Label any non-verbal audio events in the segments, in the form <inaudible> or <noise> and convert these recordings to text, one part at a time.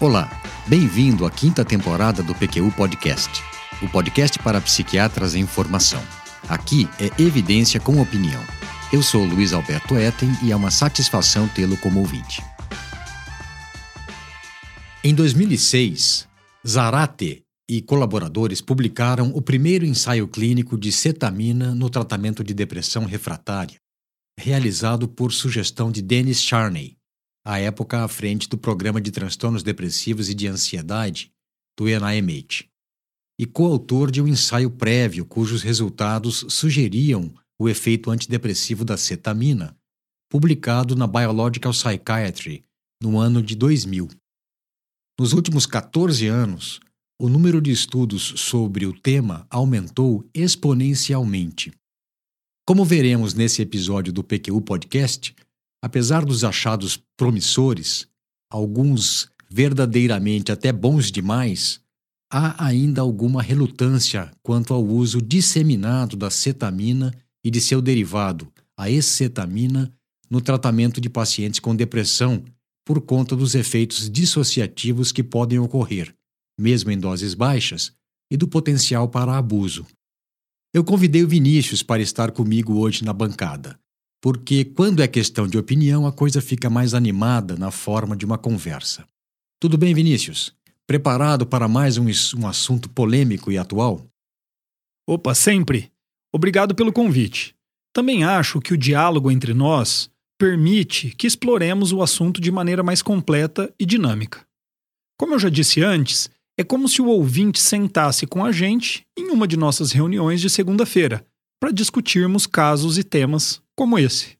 Olá, bem-vindo à quinta temporada do PQU Podcast, o podcast para psiquiatras em formação. Aqui é evidência com opinião. Eu sou Luiz Alberto Etten e é uma satisfação tê-lo como ouvinte. Em 2006, Zarate e colaboradores publicaram o primeiro ensaio clínico de cetamina no tratamento de depressão refratária, realizado por sugestão de Dennis Charney, à época à frente do Programa de Transtornos Depressivos e de Ansiedade do NIMH, e coautor de um ensaio prévio cujos resultados sugeriam o efeito antidepressivo da cetamina, publicado na Biological Psychiatry no ano de 2000. Nos últimos 14 anos, o número de estudos sobre o tema aumentou exponencialmente. Como veremos nesse episódio do PQU Podcast, apesar dos achados promissores, alguns verdadeiramente até bons demais, há ainda alguma relutância quanto ao uso disseminado da cetamina e de seu derivado, a escetamina, no tratamento de pacientes com depressão por conta dos efeitos dissociativos que podem ocorrer, mesmo em doses baixas, e do potencial para abuso. Eu convidei o Vinícius para estar comigo hoje na bancada, porque quando é questão de opinião a coisa fica mais animada na forma de uma conversa. Tudo bem, Vinícius? Preparado para mais um, um assunto polêmico e atual? Opa, sempre! Obrigado pelo convite. Também acho que o diálogo entre nós permite que exploremos o assunto de maneira mais completa e dinâmica. Como eu já disse antes, é como se o ouvinte sentasse com a gente em uma de nossas reuniões de segunda-feira para discutirmos casos e temas como esse.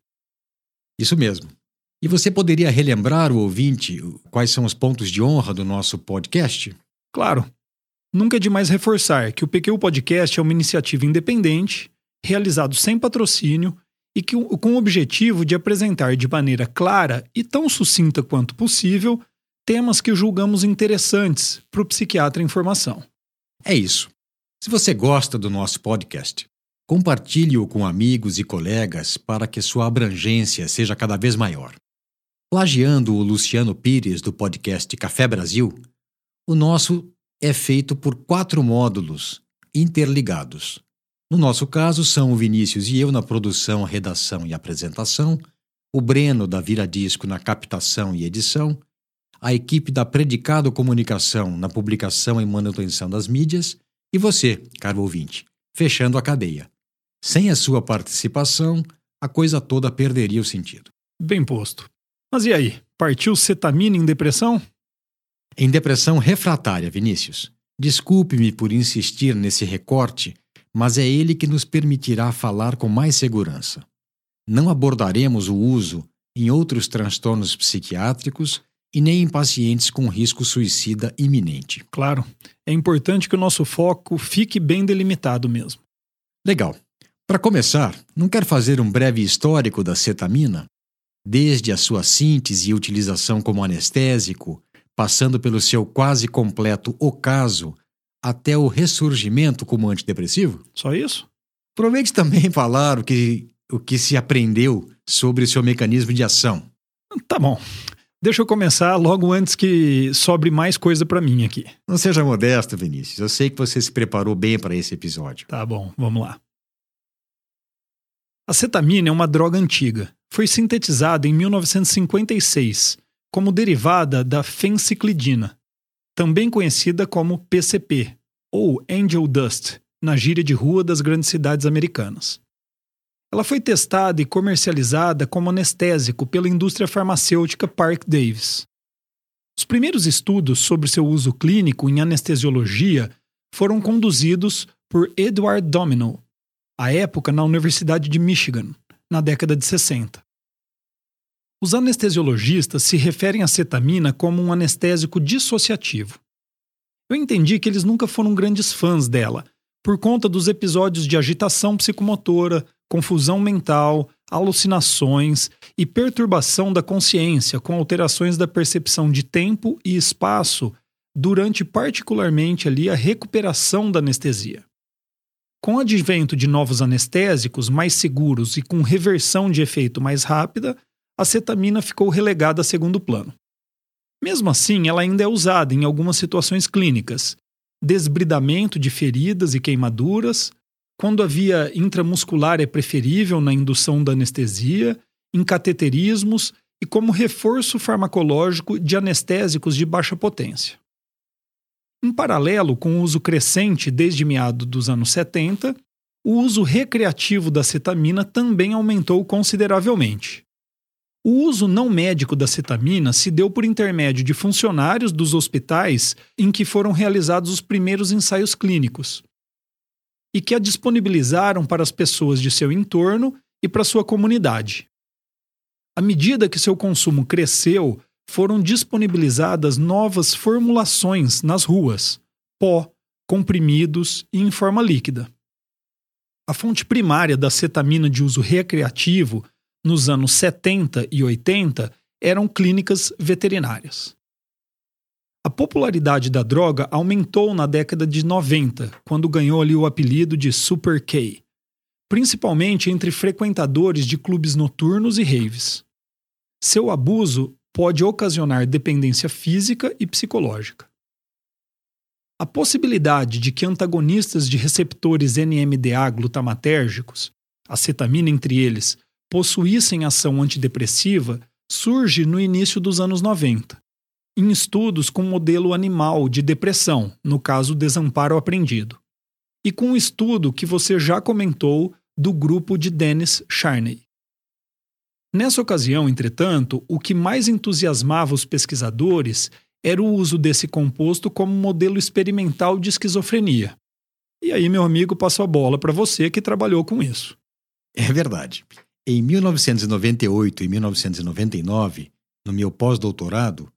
Isso mesmo. E você poderia relembrar o ouvinte quais são os pontos de honra do nosso podcast? Claro. Nunca é demais reforçar que o PQ Podcast é uma iniciativa independente, realizado sem patrocínio e que, com o objetivo de apresentar de maneira clara e tão sucinta quanto possível temas que julgamos interessantes para o psiquiatra em formação. É isso. Se você gosta do nosso podcast, compartilhe-o com amigos e colegas para que sua abrangência seja cada vez maior. Plagiando o Luciano Pires do podcast Café Brasil, o nosso é feito por quatro módulos interligados. No nosso caso, são o Vinícius e eu na produção, redação e apresentação, o Breno da Vira Disco na captação e edição, a equipe da Predicado Comunicação na publicação e manutenção das mídias e você, caro ouvinte, fechando a cadeia. Sem a sua participação, a coisa toda perderia o sentido. Bem posto. Mas e aí? Partiu cetamina em depressão? Em depressão refratária, Vinícius. Desculpe-me por insistir nesse recorte, mas é ele que nos permitirá falar com mais segurança. Não abordaremos o uso em outros transtornos psiquiátricos e nem em pacientes com risco suicida iminente. Claro, é importante que o nosso foco fique bem delimitado mesmo. Legal. Para começar, não quer fazer um breve histórico da cetamina? Desde a sua síntese e utilização como anestésico, passando pelo seu quase completo ocaso, até o ressurgimento como antidepressivo? Só isso? Aproveite também <laughs> falar o que, o que se aprendeu sobre o seu mecanismo de ação. Tá bom. Deixa eu começar logo antes que sobre mais coisa para mim aqui. Não seja modesto, Vinícius. Eu sei que você se preparou bem para esse episódio. Tá bom, vamos lá. A cetamina é uma droga antiga. Foi sintetizada em 1956 como derivada da fenciclidina, também conhecida como PCP ou Angel Dust, na gíria de rua das grandes cidades americanas. Ela foi testada e comercializada como anestésico pela indústria farmacêutica Park Davis. Os primeiros estudos sobre seu uso clínico em anestesiologia foram conduzidos por Edward Domino, à época na Universidade de Michigan, na década de 60. Os anestesiologistas se referem à cetamina como um anestésico dissociativo. Eu entendi que eles nunca foram grandes fãs dela, por conta dos episódios de agitação psicomotora, confusão mental, alucinações e perturbação da consciência com alterações da percepção de tempo e espaço durante particularmente ali a recuperação da anestesia. Com o advento de novos anestésicos mais seguros e com reversão de efeito mais rápida, a cetamina ficou relegada a segundo plano. Mesmo assim, ela ainda é usada em algumas situações clínicas: desbridamento de feridas e queimaduras, quando a via intramuscular é preferível na indução da anestesia, em cateterismos e como reforço farmacológico de anestésicos de baixa potência. Em paralelo com o uso crescente desde meados dos anos 70, o uso recreativo da cetamina também aumentou consideravelmente. O uso não médico da cetamina se deu por intermédio de funcionários dos hospitais em que foram realizados os primeiros ensaios clínicos e que a disponibilizaram para as pessoas de seu entorno e para sua comunidade. À medida que seu consumo cresceu, foram disponibilizadas novas formulações nas ruas, pó, comprimidos e em forma líquida. A fonte primária da cetamina de uso recreativo nos anos 70 e 80 eram clínicas veterinárias. A popularidade da droga aumentou na década de 90, quando ganhou ali o apelido de Super K, principalmente entre frequentadores de clubes noturnos e raves. Seu abuso pode ocasionar dependência física e psicológica. A possibilidade de que antagonistas de receptores NMDA glutamatérgicos, acetamina entre eles, possuíssem ação antidepressiva surge no início dos anos 90, em estudos com modelo animal de depressão, no caso desamparo aprendido, e com o estudo que você já comentou do grupo de Dennis Charney. Nessa ocasião, entretanto, o que mais entusiasmava os pesquisadores era o uso desse composto como modelo experimental de esquizofrenia. E aí, meu amigo, passo a bola para você que trabalhou com isso. É verdade. Em 1998 e 1999, no meu pós-doutorado,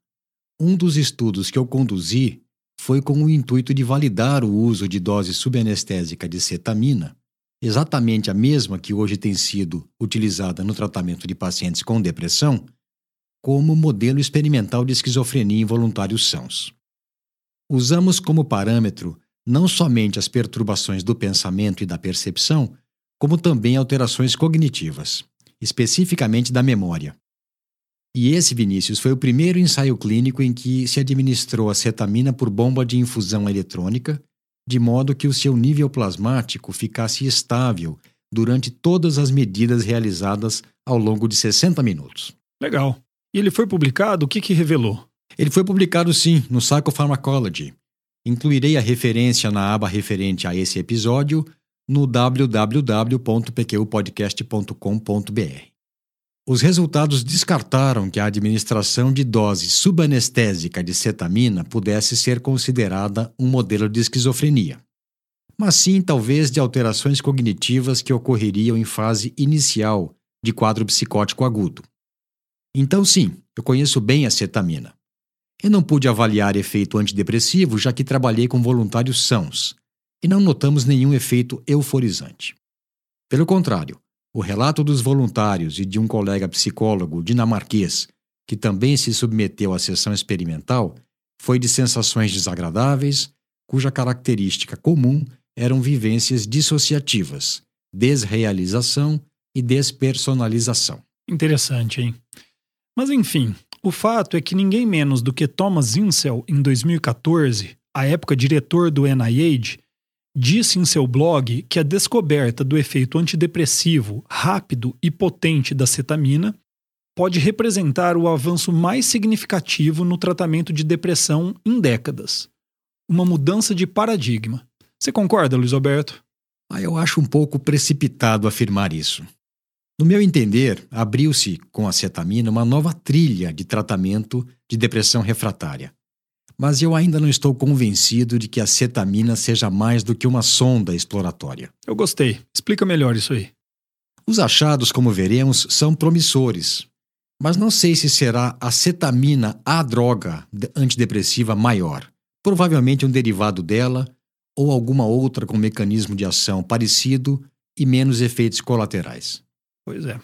um dos estudos que eu conduzi foi com o intuito de validar o uso de dose subanestésica de cetamina, exatamente a mesma que hoje tem sido utilizada no tratamento de pacientes com depressão, como modelo experimental de esquizofrenia involuntários sãos. Usamos como parâmetro não somente as perturbações do pensamento e da percepção, como também alterações cognitivas, especificamente da memória. E esse, Vinícius, foi o primeiro ensaio clínico em que se administrou a cetamina por bomba de infusão eletrônica, de modo que o seu nível plasmático ficasse estável durante todas as medidas realizadas ao longo de 60 minutos. Legal. E ele foi publicado? O que, que revelou? Ele foi publicado sim, no Psychopharmacology. Incluirei a referência na aba referente a esse episódio no www.pqpodcast.com.br. Os resultados descartaram que a administração de dose subanestésica de cetamina pudesse ser considerada um modelo de esquizofrenia, mas sim talvez de alterações cognitivas que ocorreriam em fase inicial de quadro psicótico agudo. Então, sim, eu conheço bem a cetamina. Eu não pude avaliar efeito antidepressivo já que trabalhei com voluntários sãos, e não notamos nenhum efeito euforizante. Pelo contrário, o relato dos voluntários e de um colega psicólogo dinamarquês, que também se submeteu à sessão experimental, foi de sensações desagradáveis, cuja característica comum eram vivências dissociativas, desrealização e despersonalização. Interessante, hein? Mas enfim, o fato é que ninguém menos do que Thomas Insel, em 2014, à época diretor do NIH, disse em seu blog que a descoberta do efeito antidepressivo rápido e potente da cetamina pode representar o avanço mais significativo no tratamento de depressão em décadas. Uma mudança de paradigma. Você concorda, Luiz Alberto? Ah, eu acho um pouco precipitado afirmar isso. No meu entender, abriu-se com a cetamina uma nova trilha de tratamento de depressão refratária mas eu ainda não estou convencido de que a cetamina seja mais do que uma sonda exploratória. Eu gostei. Explica melhor isso aí. Os achados, como veremos, são promissores, mas não sei se será a cetamina a droga antidepressiva maior. Provavelmente um derivado dela ou alguma outra com mecanismo de ação parecido e menos efeitos colaterais. Pois é.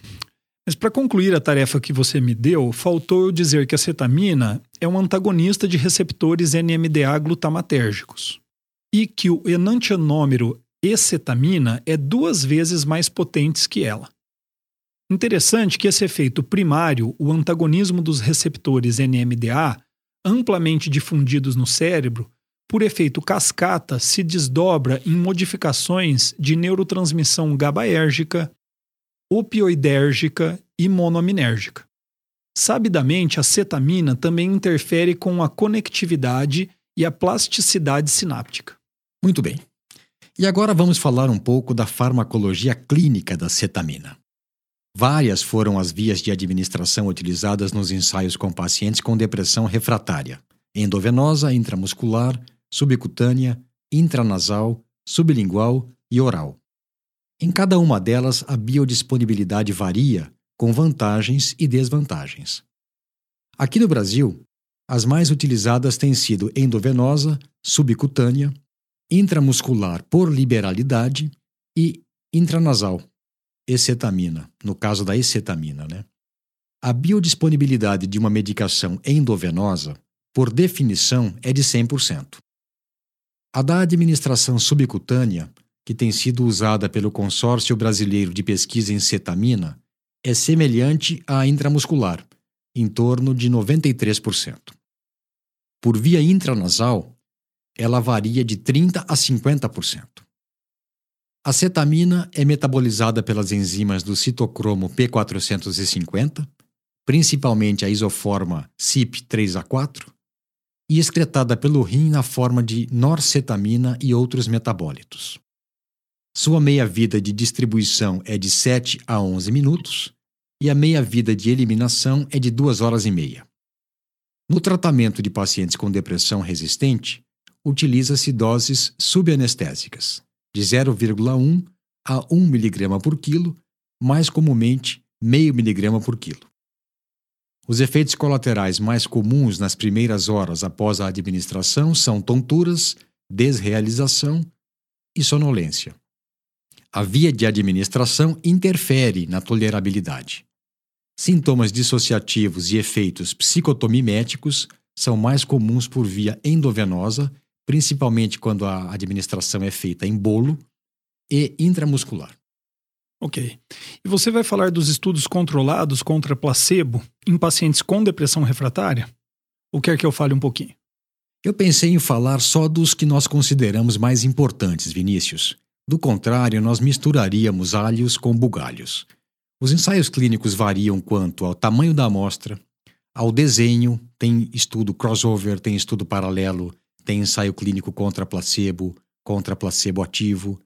Mas para concluir a tarefa que você me deu, faltou eu dizer que a cetamina é um antagonista de receptores NMDA glutamatérgicos e que o enantianômero E-cetamina é duas vezes mais potente que ela. Interessante que esse efeito primário, o antagonismo dos receptores NMDA, amplamente difundidos no cérebro, por efeito cascata, se desdobra em modificações de neurotransmissão GABAérgica, opioidérgica e monoaminérgica. Sabidamente, a cetamina também interfere com a conectividade e a plasticidade sináptica. Muito bem. E agora vamos falar um pouco da farmacologia clínica da cetamina. Várias foram as vias de administração utilizadas nos ensaios com pacientes com depressão refratária: endovenosa, intramuscular, subcutânea, intranasal, sublingual e oral. Em cada uma delas, a biodisponibilidade varia, com vantagens e desvantagens. Aqui no Brasil, as mais utilizadas têm sido endovenosa, subcutânea, intramuscular por liberalidade e intranasal, excetamina, no caso da excetamina, né? A biodisponibilidade de uma medicação endovenosa, por definição, é de 100%. A da administração subcutânea, que tem sido usada pelo Consórcio Brasileiro de Pesquisa em Cetamina, é semelhante à intramuscular, em torno de 93%. Por via intranasal, ela varia de 30 a 50%. A cetamina é metabolizada pelas enzimas do citocromo P450, principalmente a isoforma CYP3A4, e excretada pelo rim na forma de norcetamina e outros metabólitos. Sua meia-vida de distribuição é de 7 a 11 minutos e a meia-vida de eliminação é de 2 horas e meia. No tratamento de pacientes com depressão resistente, utiliza-se doses subanestésicas, de 0,1 a 1 mg por quilo, mais comumente meio miligrama por quilo. Os efeitos colaterais mais comuns nas primeiras horas após a administração são tonturas, desrealização e sonolência. A via de administração interfere na tolerabilidade. Sintomas dissociativos e efeitos psicotomiméticos são mais comuns por via endovenosa principalmente quando a administração é feita em bolo e intramuscular. Ok. E você vai falar dos estudos controlados contra placebo em pacientes com depressão refratária? Ou quer que eu fale um pouquinho? Eu pensei em falar só dos que nós consideramos mais importantes, Vinícius. Do contrário, nós misturaríamos alhos com bugalhos. Os ensaios clínicos variam quanto ao tamanho da amostra, ao desenho, tem estudo crossover, tem estudo paralelo, tem ensaio clínico contra placebo, contra placebo ativo.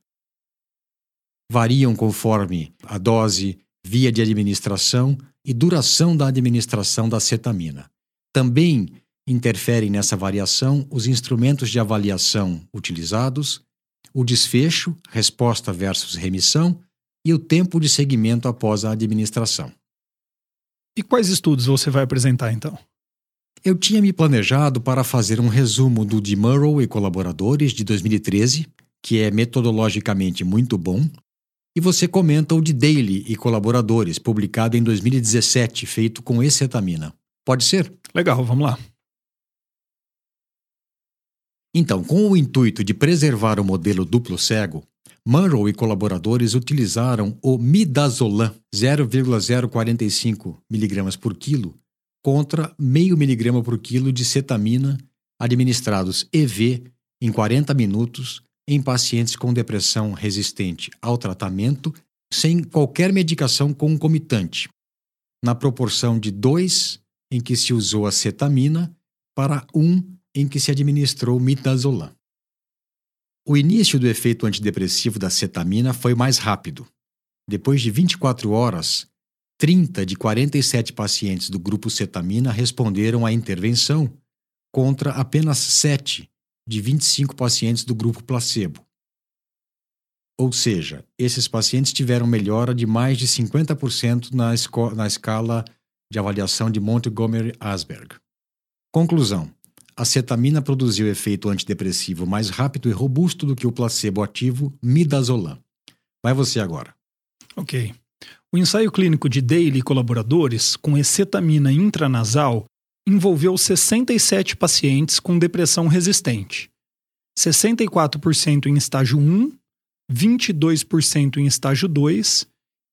Variam conforme a dose, via de administração e duração da administração da cetamina. Também interferem nessa variação os instrumentos de avaliação utilizados, o desfecho, resposta versus remissão, e o tempo de seguimento após a administração. E quais estudos você vai apresentar então? Eu tinha me planejado para fazer um resumo do de Murrow e colaboradores de 2013, que é metodologicamente muito bom, e você comenta o de Daly e colaboradores, publicado em 2017, feito com excetamina. Pode ser? Legal, vamos lá. Então, com o intuito de preservar o modelo duplo cego, Munro e colaboradores utilizaram o midazolam 0,045 mg por quilo contra meio miligrama por quilo de cetamina administrados EV em 40 minutos em pacientes com depressão resistente ao tratamento sem qualquer medicação concomitante, na proporção de 2 em que se usou a cetamina para 1 um em que se administrou midazolam. O início do efeito antidepressivo da cetamina foi mais rápido. Depois de 24 horas, 30 de 47 pacientes do grupo cetamina responderam à intervenção, contra apenas 7 de 25 pacientes do grupo placebo. Ou seja, esses pacientes tiveram melhora de mais de 50% na, na escala de avaliação de Montgomery-Asberg. Conclusão: a cetamina produziu efeito antidepressivo mais rápido e robusto do que o placebo ativo midazolam. Vai você agora. Ok. O ensaio clínico de Daly e colaboradores com excetamina intranasal envolveu 67 pacientes com depressão resistente, 64% em estágio 1, 22% em estágio 2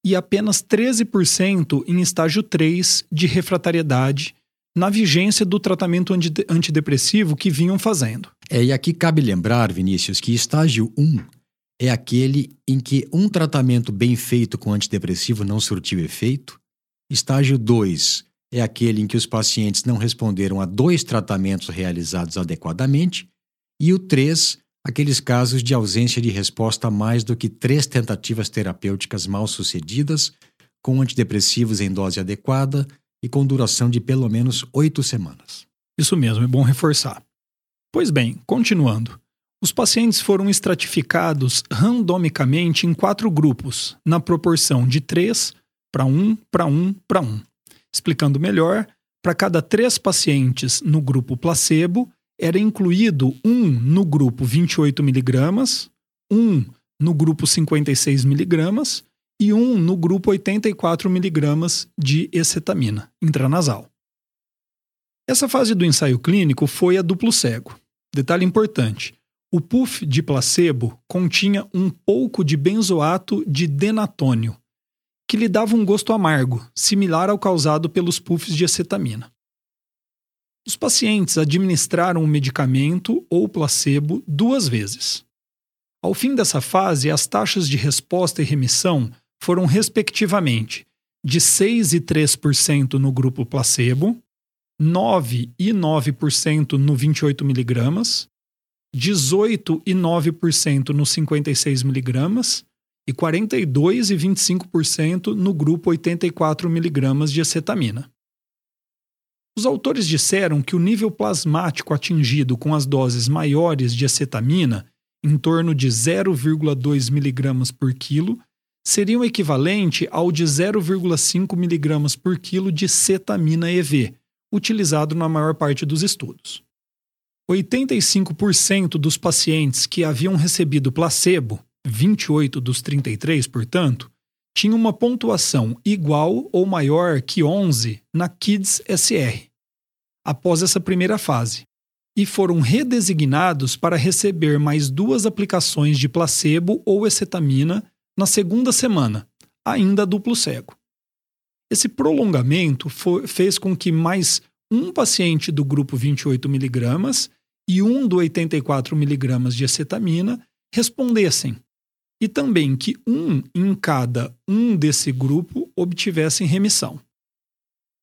e apenas 13% em estágio 3 de refratariedade na vigência do tratamento antidepressivo que vinham fazendo. É, e aqui cabe lembrar, Vinícius, que estágio 1 é aquele em que um tratamento bem feito com antidepressivo não surtiu efeito. Estágio 2 é aquele em que os pacientes não responderam a dois tratamentos realizados adequadamente. E o 3, aqueles casos de ausência de resposta a mais do que três tentativas terapêuticas mal sucedidas, com antidepressivos em dose adequada e com duração de pelo menos oito semanas. Isso mesmo, é bom reforçar. Pois bem, continuando. Os pacientes foram estratificados randomicamente em quatro grupos, na proporção de 3 para 1 para 1 para 1. Explicando melhor, para cada três pacientes no grupo placebo, era incluído um no grupo 28mg, um no grupo 56mg e um no grupo 84mg de ecetamina intranasal. Essa fase do ensaio clínico foi a duplo cego. Detalhe importante: o puff de placebo continha um pouco de benzoato de denatônio, que lhe dava um gosto amargo, similar ao causado pelos puffs de acetamina. Os pacientes administraram o medicamento ou placebo duas vezes. Ao fim dessa fase, as taxas de resposta e remissão foram, respectivamente, de 6 e 3% no grupo placebo, 9 e 9% no 28 miligramas 18,9% nos 56 miligramas e 42 e 25% no grupo 84 miligramas de acetamina. Os autores disseram que o nível plasmático atingido com as doses maiores de acetamina, em torno de 0,2 miligramas por quilo, seria o equivalente ao de 0,5 miligramas por quilo de cetamina EV, utilizado na maior parte dos estudos. 85% dos pacientes que haviam recebido placebo, 28 dos 33, portanto, tinham uma pontuação igual ou maior que 11 na KIDS SR, após essa primeira fase, e foram redesignados para receber mais duas aplicações de placebo ou ecetamina na segunda semana, ainda duplo cego. Esse prolongamento foi, fez com que mais um paciente do grupo 28 miligramas e um do 84 miligramas de acetamina respondessem, e também que um em cada um desse grupo obtivessem remissão.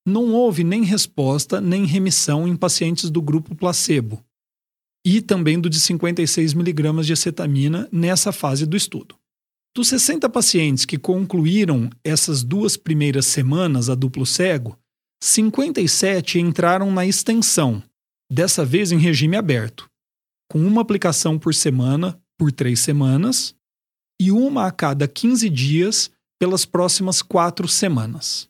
Não houve nem resposta nem remissão em pacientes do grupo placebo e também do de 56 miligramas de acetamina nessa fase do estudo. Dos 60 pacientes que concluíram essas duas primeiras semanas a duplo cego, 57 entraram na extensão, dessa vez em regime aberto, com uma aplicação por semana por três semanas e uma a cada 15 dias pelas próximas quatro semanas.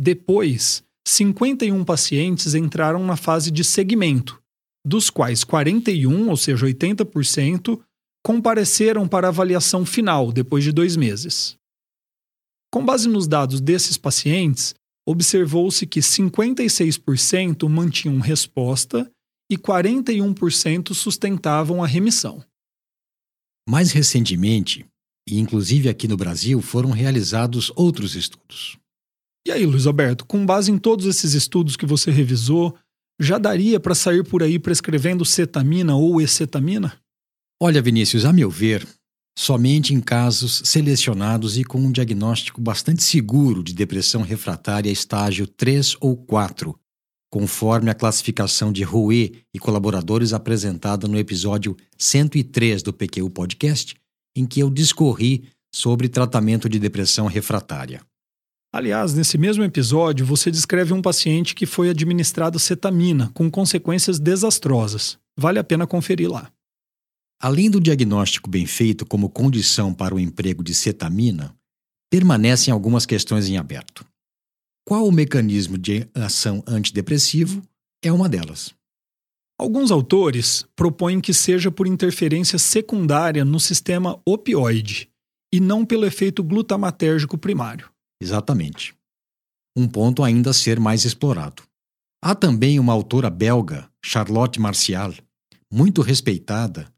Depois, 51 pacientes entraram na fase de segmento, dos quais 41, ou seja, 80%, compareceram para avaliação final depois de dois meses. Com base nos dados desses pacientes, observou-se que 56% mantinham resposta e 41% sustentavam a remissão. Mais recentemente, e inclusive aqui no Brasil, foram realizados outros estudos. E aí, Luiz Alberto, com base em todos esses estudos que você revisou, já daria para sair por aí prescrevendo cetamina ou ecetamina? Olha, Vinícius, a meu ver, somente em casos selecionados e com um diagnóstico bastante seguro de depressão refratária estágio 3 ou 4, conforme a classificação de Rouet e colaboradores apresentada no episódio 103 do PQ Podcast, em que eu discorri sobre tratamento de depressão refratária. Aliás, nesse mesmo episódio, você descreve um paciente que foi administrado cetamina com consequências desastrosas. Vale a pena conferir lá. Além do diagnóstico bem feito como condição para o emprego de cetamina, permanecem algumas questões em aberto. Qual o mecanismo de ação antidepressivo é uma delas. Alguns autores propõem que seja por interferência secundária no sistema opioide e não pelo efeito glutamatérgico primário. Exatamente. Um ponto ainda a ser mais explorado. Há também uma autora belga, Charlotte Martial, muito respeitada,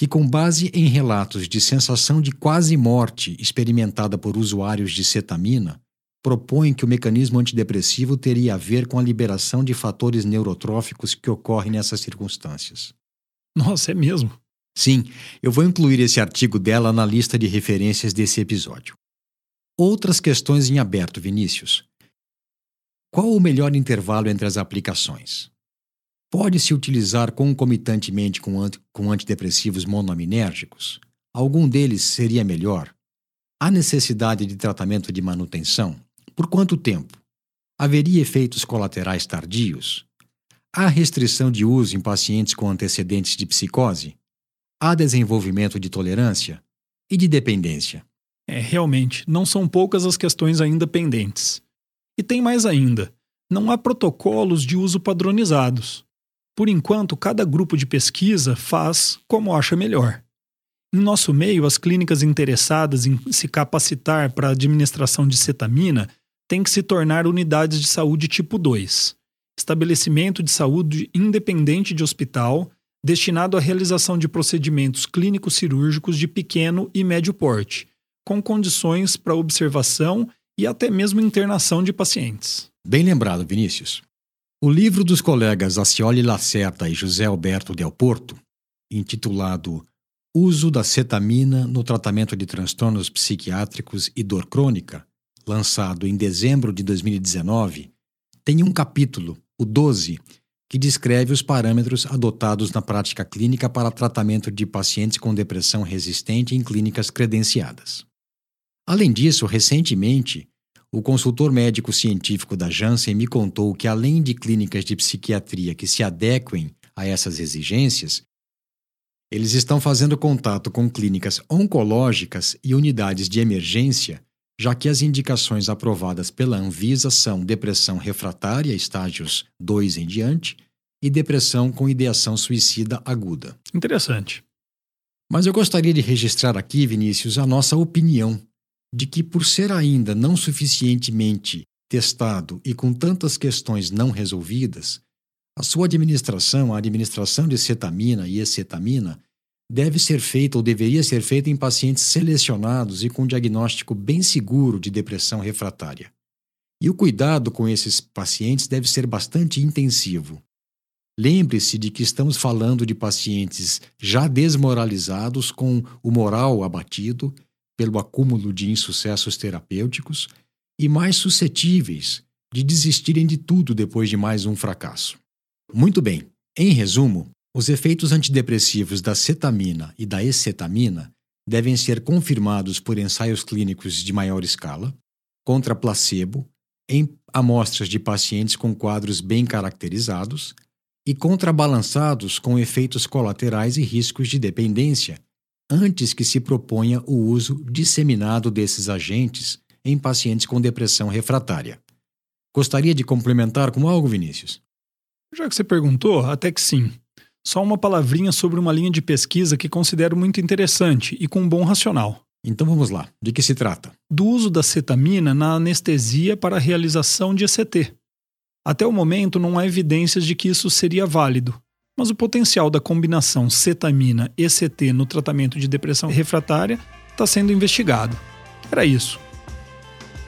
que, com base em relatos de sensação de quase morte experimentada por usuários de cetamina, propõem que o mecanismo antidepressivo teria a ver com a liberação de fatores neurotróficos que ocorrem nessas circunstâncias. Nossa, é mesmo? Sim, eu vou incluir esse artigo dela na lista de referências desse episódio. Outras questões em aberto, Vinícius. Qual o melhor intervalo entre as aplicações? Pode-se utilizar concomitantemente com, com antidepressivos monoaminérgicos? Algum deles seria melhor? Há necessidade de tratamento de manutenção? Por quanto tempo? Haveria efeitos colaterais tardios? Há restrição de uso em pacientes com antecedentes de psicose? Há desenvolvimento de tolerância e de dependência? É, realmente, não são poucas as questões ainda pendentes. E tem mais ainda: não há protocolos de uso padronizados. Por enquanto, cada grupo de pesquisa faz como acha melhor. Em nosso meio, as clínicas interessadas em se capacitar para a administração de cetamina têm que se tornar unidades de saúde tipo 2, estabelecimento de saúde independente de hospital, destinado à realização de procedimentos clínicos cirúrgicos de pequeno e médio porte, com condições para observação e até mesmo internação de pacientes. Bem lembrado, Vinícius. O livro dos colegas Acioli Lacerda e José Alberto Del Porto, intitulado Uso da cetamina no tratamento de transtornos psiquiátricos e dor crônica, lançado em dezembro de 2019, tem um capítulo, o 12, que descreve os parâmetros adotados na prática clínica para tratamento de pacientes com depressão resistente em clínicas credenciadas. Além disso, recentemente, o consultor médico científico da Janssen me contou que, além de clínicas de psiquiatria que se adequem a essas exigências, eles estão fazendo contato com clínicas oncológicas e unidades de emergência, já que as indicações aprovadas pela Anvisa são depressão refratária, estágios 2 em diante, e depressão com ideação suicida aguda. Interessante. Mas eu gostaria de registrar aqui, Vinícius, a nossa opinião de que, por ser ainda não suficientemente testado e com tantas questões não resolvidas, a sua administração, a administração de cetamina e acetamina, deve ser feita ou deveria ser feita em pacientes selecionados e com diagnóstico bem seguro de depressão refratária. E o cuidado com esses pacientes deve ser bastante intensivo. Lembre-se de que estamos falando de pacientes já desmoralizados, com o moral abatido pelo acúmulo de insucessos terapêuticos e mais suscetíveis de desistirem de tudo depois de mais um fracasso. Muito bem, em resumo, os efeitos antidepressivos da cetamina e da escetamina devem ser confirmados por ensaios clínicos de maior escala, contra placebo, em amostras de pacientes com quadros bem caracterizados e contrabalançados com efeitos colaterais e riscos de dependência, antes que se proponha o uso disseminado desses agentes em pacientes com depressão refratária. Gostaria de complementar com algo, Vinícius? Já que você perguntou, até que sim. Só uma palavrinha sobre uma linha de pesquisa que considero muito interessante e com um bom racional. Então vamos lá. De que se trata? Do uso da cetamina na anestesia para a realização de ECT. Até o momento não há evidências de que isso seria válido, mas o potencial da combinação cetamina-ECT no tratamento de depressão refratária está sendo investigado. Era isso.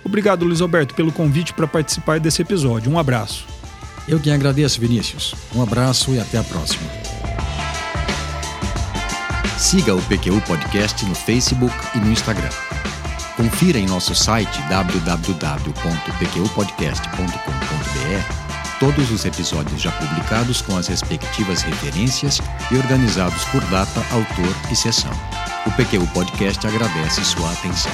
Obrigado, Luiz Alberto, pelo convite para participar desse episódio. Um abraço. Eu quem agradeço, Vinícius. Um abraço e até a próxima. Siga o PQU Podcast no Facebook e no Instagram. Confira em nosso site www.pqpodcast.com.br todos os episódios já publicados com as respectivas referências e organizados por data, autor e sessão. O PQU Podcast agradece sua atenção.